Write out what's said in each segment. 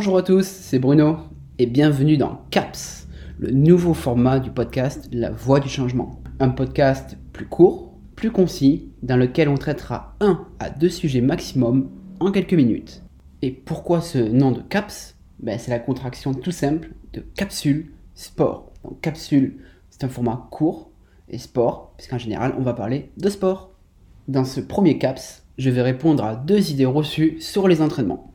Bonjour à tous, c'est Bruno et bienvenue dans CAPS, le nouveau format du podcast La Voix du Changement. Un podcast plus court, plus concis, dans lequel on traitera un à deux sujets maximum en quelques minutes. Et pourquoi ce nom de CAPS? Ben, C'est la contraction tout simple de capsule sport. Donc capsule, c'est un format court et sport, puisqu'en général on va parler de sport. Dans ce premier CAPS, je vais répondre à deux idées reçues sur les entraînements.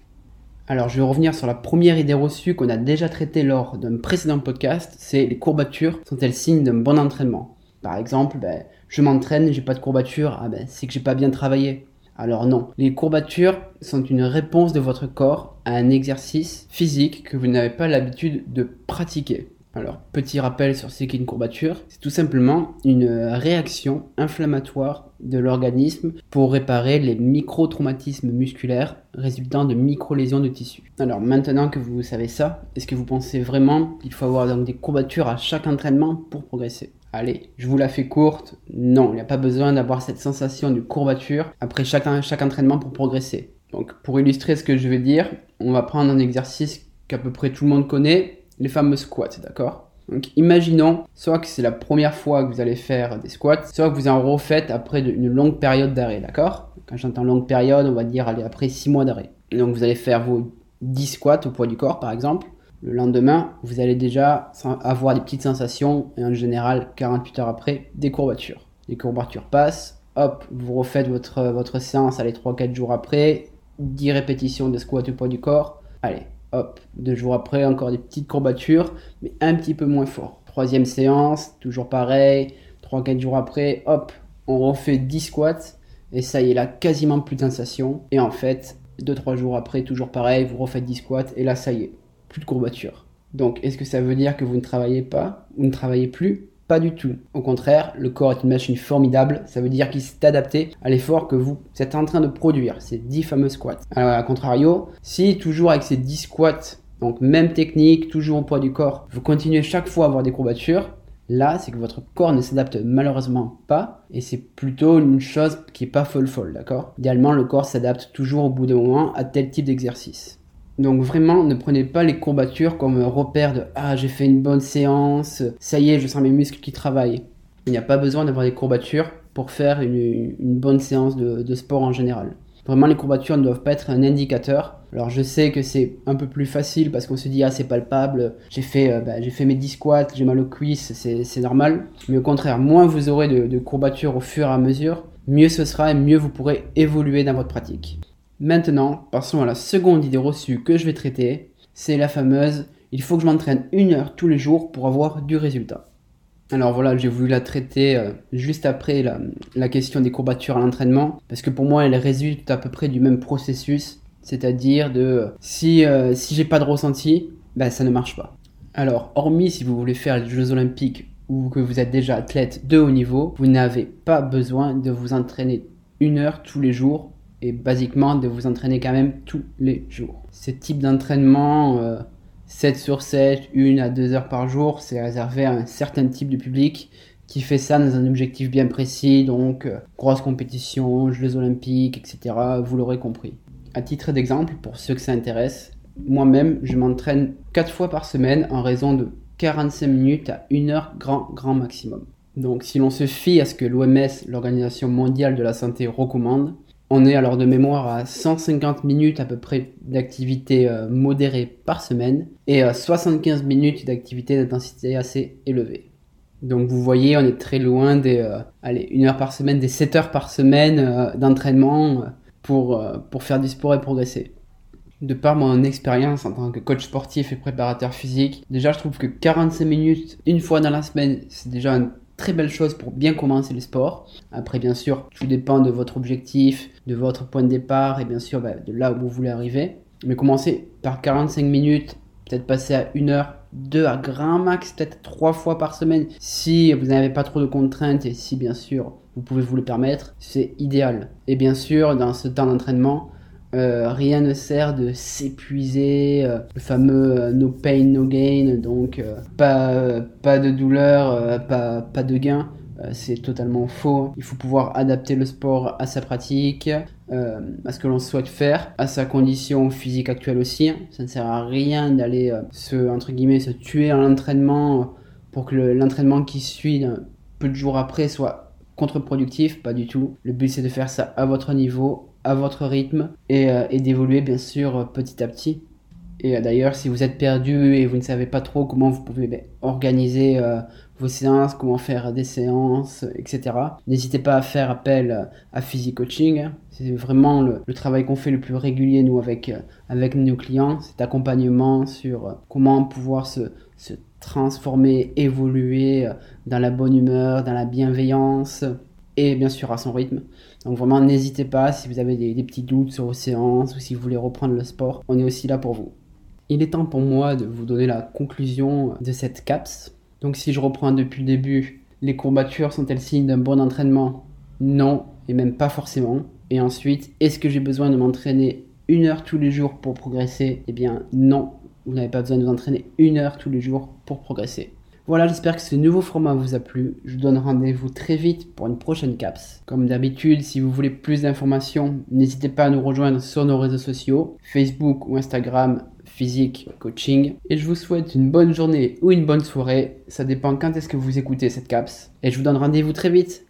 Alors je vais revenir sur la première idée reçue qu'on a déjà traitée lors d'un précédent podcast, c'est les courbatures sont-elles signes d'un bon entraînement? Par exemple, ben, je m'entraîne, j'ai pas de courbatures, ah ben, c'est que j'ai pas bien travaillé. Alors non, les courbatures sont une réponse de votre corps à un exercice physique que vous n'avez pas l'habitude de pratiquer. Alors, petit rappel sur ce qu'est une courbature, c'est tout simplement une réaction inflammatoire de l'organisme pour réparer les micro-traumatismes musculaires résultant de micro-lésions de tissu. Alors maintenant que vous savez ça, est-ce que vous pensez vraiment qu'il faut avoir des courbatures à chaque entraînement pour progresser? Allez, je vous la fais courte. Non, il n'y a pas besoin d'avoir cette sensation de courbature après chaque entraînement pour progresser. Donc pour illustrer ce que je vais dire, on va prendre un exercice qu'à peu près tout le monde connaît, les fameux squats, d'accord? Donc imaginons soit que c'est la première fois que vous allez faire des squats, soit que vous en refaites après une longue période d'arrêt, d'accord? Quand j'entends longue période, on va dire allez, après 6 mois d'arrêt. Donc vous allez faire vos 10 squats au poids du corps par exemple. Le lendemain, vous allez déjà avoir des petites sensations et en général 48 heures après, des courbatures. Les courbatures passent, hop, vous refaites votre, votre séance allez 3-4 jours après, 10 répétitions de squats au poids du corps. Allez, Hop, deux jours après, encore des petites courbatures, mais un petit peu moins fort. Troisième séance, toujours pareil. Trois, quatre jours après, hop, on refait 10 squats. Et ça y est, là, quasiment plus de sensation. Et en fait, deux, trois jours après, toujours pareil, vous refaites 10 squats. Et là, ça y est, plus de courbatures. Donc, est-ce que ça veut dire que vous ne travaillez pas Vous ne travaillez plus? Pas du tout. Au contraire, le corps est une machine formidable. Ça veut dire qu'il s'est adapté à l'effort que vous êtes en train de produire, ces 10 fameux squats. Alors, à contrario, si toujours avec ces 10 squats, donc même technique, toujours au poids du corps, vous continuez chaque fois à avoir des courbatures, là, c'est que votre corps ne s'adapte malheureusement pas et c'est plutôt une chose qui est pas folle folle, d'accord? Idéalement, le corps s'adapte toujours au bout d'un moment à tel type d'exercice. Donc vraiment, ne prenez pas les courbatures comme repère de ah j'ai fait une bonne séance, ça y est, je sens mes muscles qui travaillent. Il n'y a pas besoin d'avoir des courbatures pour faire une, bonne séance de, sport en général. Vraiment, les courbatures ne doivent pas être un indicateur. Alors je sais que c'est un peu plus facile parce qu'on se dit ah c'est palpable, j'ai fait, euh, bah, j'ai fait mes 10 squats, j'ai mal aux cuisses, c'est normal. Mais au contraire, moins vous aurez de, de courbatures au fur et à mesure, mieux ce sera et mieux vous pourrez évoluer dans votre pratique. Maintenant, passons à la seconde idée reçue que je vais traiter. C'est la fameuse il faut que je m'entraîne une heure tous les jours pour avoir du résultat. Alors voilà, j'ai voulu la traiter euh, juste après la, question des courbatures à l'entraînement, parce que pour moi, elle résulte à peu près du même processus, c'est-à-dire de si, euh, si j'ai pas de ressenti, ben, ça ne marche pas. Alors, hormis si vous voulez faire les Jeux Olympiques ou que vous êtes déjà athlète de haut niveau, vous n'avez pas besoin de vous entraîner une heure tous les jours et basiquement de vous entraîner quand même tous les jours. Ce type d'entraînement, 7 euh, sur 7, 1 à 2 heures par jour, c'est réservé à un certain type de public qui fait ça dans un objectif bien précis, donc euh, grosse compétition, Jeux olympiques, etc. Vous l'aurez compris. À titre d'exemple, pour ceux que ça intéresse, moi-même, je m'entraîne 4 fois par semaine en raison de 45 minutes à 1 heure grand, grand maximum. Donc si l'on se fie à ce que l'OMS, l'Organisation mondiale de la santé, recommande, on est alors de mémoire à 150 minutes à peu près d'activité euh, modérée par semaine et à 75 minutes d'activité d'intensité assez élevée. Donc vous voyez, on est très loin des euh, allez, une heure par semaine, des 7 heures par semaine euh, d'entraînement pour, pour faire du sport et progresser. De par mon expérience en tant que coach sportif et préparateur physique, déjà je trouve que 45 minutes une fois dans la semaine, c'est déjà un très belle chose pour bien commencer le sport. Après, bien sûr, tout dépend de votre objectif, de votre point de départ et bien sûr bah, de là où vous voulez arriver. Mais commencez par 45 minutes, peut-être passer à 1 heure, 2 à grand max, peut-être 3 fois par semaine. Si vous n'avez pas trop de contraintes et si bien sûr vous pouvez vous le permettre, c'est idéal. Et bien sûr, dans ce temps d'entraînement, euh, rien ne sert de s'épuiser, euh, le fameux euh, no pain, no gain, donc pas, pas de douleur, pas, pas de gain. c'est totalement faux. Il faut pouvoir adapter le sport à sa pratique, à ce que l'on souhaite faire, à sa condition physique actuelle aussi. Ça ne sert à rien d'aller se, se tuer à l'entraînement pour que l'entraînement qui suit peu de jours après soit contre-productif, pas du tout. Le but c'est de faire ça à votre niveau, à votre rythme et, et d'évoluer bien sûr petit à petit. Et d'ailleurs, si vous êtes perdu et vous ne savez pas trop comment vous pouvez ben, organiser vos séances, comment faire des séances, etc. N'hésitez pas à faire appel à Physique Coaching. C'est vraiment le, travail qu'on fait le plus régulier, nous, avec, avec nos clients. Cet accompagnement sur comment pouvoir se transformer, évoluer dans la bonne humeur, dans la bienveillance et bien sûr à son rythme. Donc vraiment n'hésitez pas si vous avez des, petits doutes sur vos séances ou si vous voulez reprendre le sport, on est aussi là pour vous. Il est temps pour moi de vous donner la conclusion de cette CAPS. Donc si je reprends depuis le début, les courbatures sont-elles signe d'un bon entraînement? Non, et même pas forcément. Et ensuite, est-ce que j'ai besoin de m'entraîner une heure tous les jours pour progresser? Eh bien non, vous n'avez pas besoin de vous entraîner une heure tous les jours pour progresser. Voilà, j'espère que ce nouveau format vous a plu. Je vous donne rendez-vous très vite pour une prochaine CAPS. Comme d'habitude, si vous voulez plus d'informations, n'hésitez pas à nous rejoindre sur nos réseaux sociaux, Facebook ou Instagram, physique, coaching. Et je vous souhaite une bonne journée ou une bonne soirée. Ça dépend quand est-ce que vous écoutez cette caps. Et je vous donne rendez-vous très vite.